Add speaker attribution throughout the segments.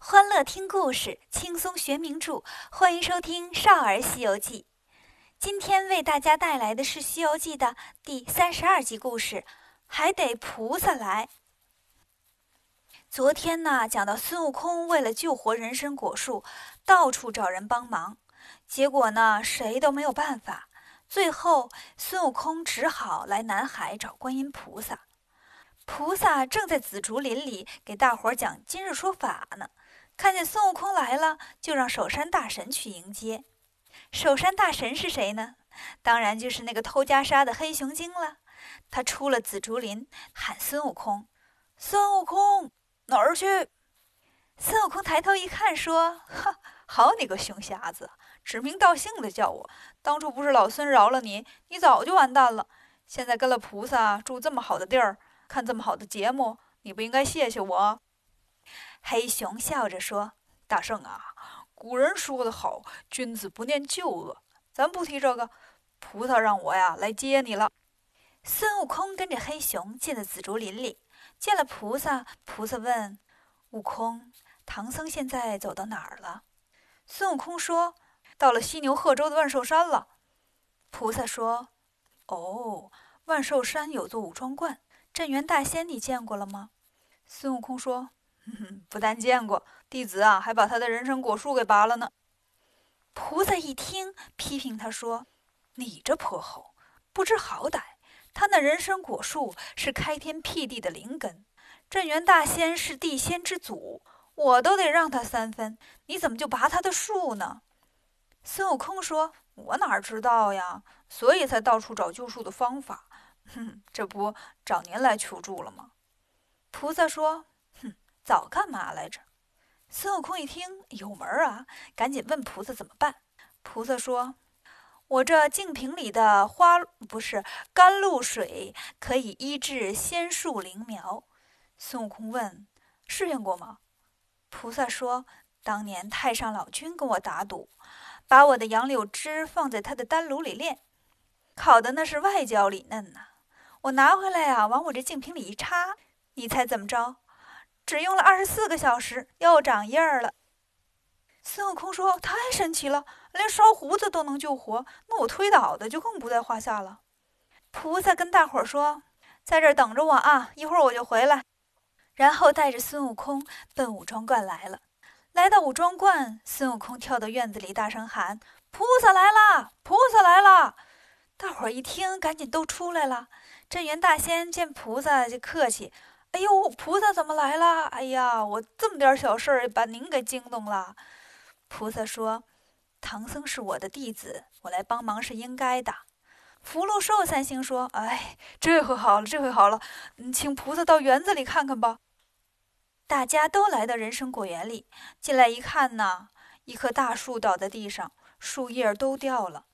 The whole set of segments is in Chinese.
Speaker 1: 欢乐听故事，轻松学名著，欢迎收听《少儿西游记》。今天为大家带来的是《西游记》的第三十二集故事，还得菩萨来。昨天呢，讲到孙悟空为了救活人参果树，到处找人帮忙，结果呢，谁都没有办法。最后，孙悟空只好来南海找观音菩萨。菩萨正在紫竹林里给大伙儿讲今日说法呢。看见孙悟空来了，就让守山大神去迎接。守山大神是谁呢？当然就是那个偷袈裟的黑熊精了。他出了紫竹林，喊孙悟空：“孙悟空，哪儿去？”孙悟空抬头一看，说：“哈，好你个熊瞎子，指名道姓的叫我。当初不是老孙饶了你，你早就完蛋了。现在跟了菩萨，住这么好的地儿，看这么好的节目，你不应该谢谢我？”黑熊笑着说：“大圣啊，古人说得好，君子不念旧恶。咱不提这个，菩萨让我呀来接你了。”孙悟空跟着黑熊进了紫竹林里，见了菩萨。菩萨问悟空：“唐僧现在走到哪儿了？”孙悟空说：“到了犀牛贺州的万寿山了。”菩萨说：“哦，万寿山有座五庄观，镇元大仙你见过了吗？”孙悟空说。不但见过弟子啊，还把他的人参果树给拔了呢。菩萨一听，批评他说：“你这泼猴，不知好歹！他那人参果树是开天辟地的灵根，镇元大仙是地仙之祖，我都得让他三分，你怎么就拔他的树呢？”孙悟空说：“我哪知道呀，所以才到处找救树的方法。哼，这不找您来求助了吗？”菩萨说。早干嘛来着？孙悟空一听有门儿啊，赶紧问菩萨怎么办。菩萨说：“我这净瓶里的花不是甘露水，可以医治仙树灵苗。”孙悟空问：“试验过吗？”菩萨说：“当年太上老君跟我打赌，把我的杨柳枝放在他的丹炉里炼，烤的那是外焦里嫩呐。我拿回来呀，往我这净瓶里一插，你猜怎么着？”只用了二十四个小时，又长印儿了。孙悟空说：“太神奇了，连烧胡子都能救活，那我推倒的就更不在话下了。”菩萨跟大伙说：“在这儿等着我啊，一会儿我就回来。”然后带着孙悟空奔五庄观来了。来到五庄观，孙悟空跳到院子里，大声喊：“菩萨来了！菩萨来了！”大伙一听，赶紧都出来了。镇元大仙见菩萨就客气。哎呦，菩萨怎么来了？哎呀，我这么点小事儿把您给惊动了。菩萨说：“唐僧是我的弟子，我来帮忙是应该的。”福禄寿三星说：“哎，这回好了，这回好了，请菩萨到园子里看看吧。”大家都来到人参果园里，进来一看呢，一棵大树倒在地上，树叶都掉了。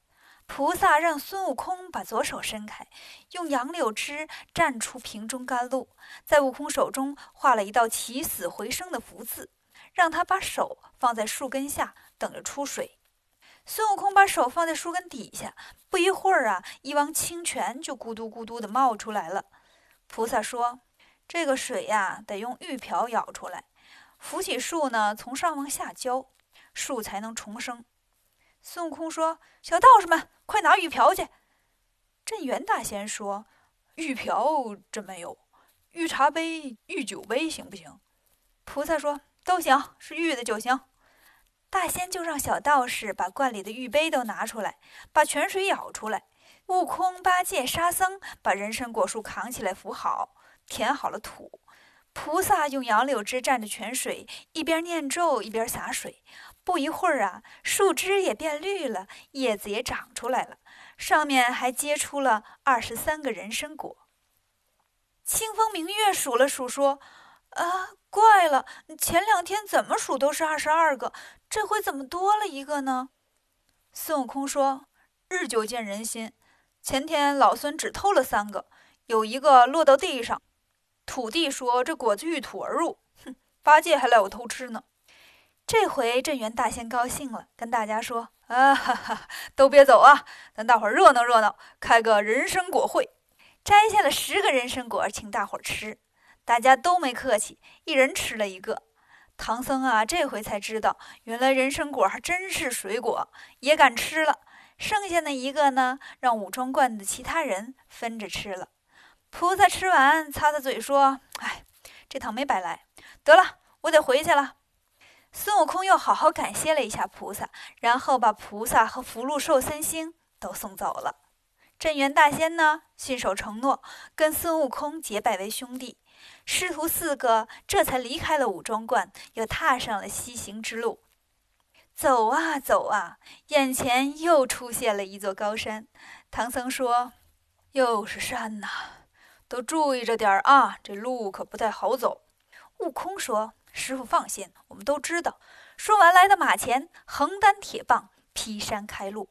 Speaker 1: 菩萨让孙悟空把左手伸开，用杨柳枝蘸出瓶中甘露，在悟空手中画了一道起死回生的福字，让他把手放在树根下等着出水。孙悟空把手放在树根底下，不一会儿啊，一汪清泉就咕嘟咕嘟地冒出来了。菩萨说：“这个水呀，得用玉瓢舀出来，扶起树呢，从上往下浇，树才能重生。”孙悟空说：“小道士们，快拿玉瓢去！”镇元大仙说：“玉瓢真没有，玉茶杯、玉酒杯行不行？”菩萨说：“都行，是玉的就行。”大仙就让小道士把罐里的玉杯都拿出来，把泉水舀出来。悟空、八戒、沙僧把人参果树扛起来扶好，填好了土。菩萨用杨柳枝蘸着泉水，一边念咒一边洒水。不一会儿啊，树枝也变绿了，叶子也长出来了，上面还结出了二十三个人参果。清风明月数了数，说：“啊，怪了，前两天怎么数都是二十二个，这回怎么多了一个呢？”孙悟空说：“日久见人心，前天老孙只偷了三个，有一个落到地上，土地说这果子遇土而入，哼，八戒还赖我偷吃呢。”这回镇元大仙高兴了，跟大家说：“啊哈哈，都别走啊，咱大伙儿热闹热闹，开个人参果会，摘下了十个人参果，请大伙儿吃。大家都没客气，一人吃了一个。唐僧啊，这回才知道，原来人参果还真是水果，也敢吃了。剩下那一个呢，让武装观的其他人分着吃了。菩萨吃完，擦擦嘴说：“哎，这趟没白来。得了，我得回去了。”孙悟空又好好感谢了一下菩萨，然后把菩萨和福禄寿三星都送走了。镇元大仙呢，信守承诺，跟孙悟空结拜为兄弟。师徒四个这才离开了五庄观，又踏上了西行之路。走啊走啊，眼前又出现了一座高山。唐僧说：“又是山呐，都注意着点啊，这路可不太好走。”悟空说：“师傅放心，我们都知道。”说完，来到马前，横担铁棒，劈山开路。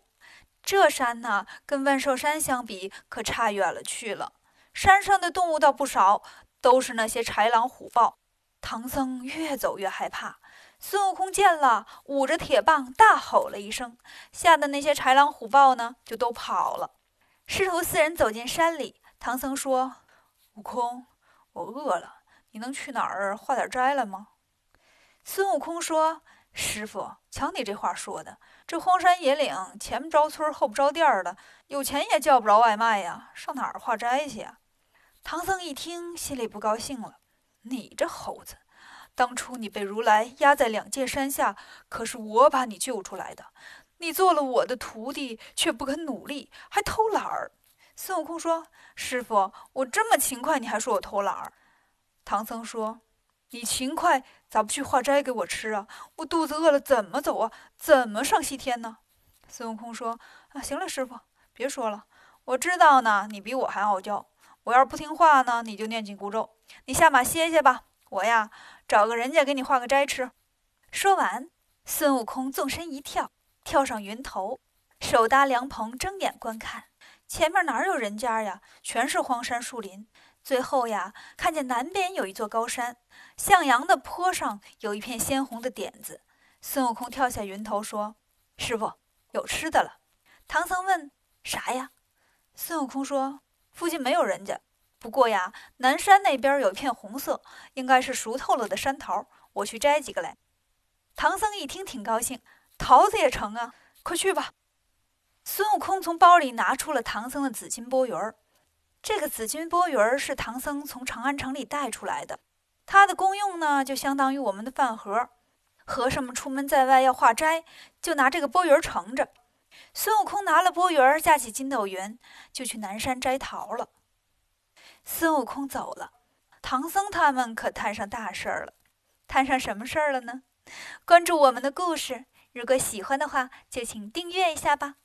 Speaker 1: 这山呢，跟万寿山相比，可差远了去了。山上的动物倒不少。都是那些豺狼虎豹，唐僧越走越害怕。孙悟空见了，捂着铁棒大吼了一声，吓得那些豺狼虎豹呢就都跑了。师徒四人走进山里，唐僧说：“悟空，我饿了，你能去哪儿化点斋来吗？”孙悟空说：“师傅，瞧你这话说的，这荒山野岭，前不着村后不着店的，有钱也叫不着外卖呀，上哪儿化斋去呀？”唐僧一听，心里不高兴了。你这猴子，当初你被如来压在两界山下，可是我把你救出来的。你做了我的徒弟，却不肯努力，还偷懒儿。孙悟空说：“师傅，我这么勤快，你还说我偷懒儿？”唐僧说：“你勤快，咋不去化斋给我吃啊？我肚子饿了，怎么走啊？怎么上西天呢？”孙悟空说：“啊，行了，师傅，别说了。我知道呢，你比我还傲娇。”我要是不听话呢，你就念紧箍咒。你下马歇歇吧，我呀找个人家给你化个斋吃。说完，孙悟空纵身一跳，跳上云头，手搭凉棚，睁眼观看。前面哪有人家呀？全是荒山树林。最后呀，看见南边有一座高山，向阳的坡上有一片鲜红的点子。孙悟空跳下云头说：“师傅，有吃的了。”唐僧问：“啥呀？”孙悟空说。附近没有人家，不过呀，南山那边有一片红色，应该是熟透了的山桃，我去摘几个来。唐僧一听挺高兴，桃子也成啊，快去吧。孙悟空从包里拿出了唐僧的紫金钵盂儿，这个紫金钵盂是唐僧从长安城里带出来的，它的功用呢，就相当于我们的饭盒。和尚们出门在外要化斋，就拿这个钵盂盛着。孙悟空拿了钵盂，架起筋斗云，就去南山摘桃了。孙悟空走了，唐僧他们可摊上大事儿了。摊上什么事儿了呢？关注我们的故事，如果喜欢的话，就请订阅一下吧。